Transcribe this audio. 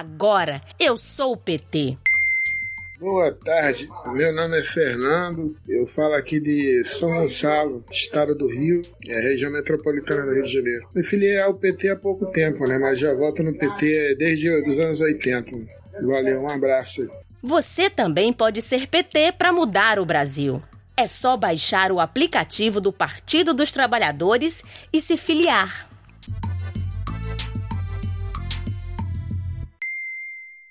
Agora eu sou o PT. Boa tarde, meu nome é Fernando, eu falo aqui de São Gonçalo, estado do Rio, é região metropolitana do Rio de Janeiro. Me filiei ao PT há pouco tempo, né? Mas já voto no PT desde os anos 80. Valeu, um abraço. Você também pode ser PT para mudar o Brasil. É só baixar o aplicativo do Partido dos Trabalhadores e se filiar.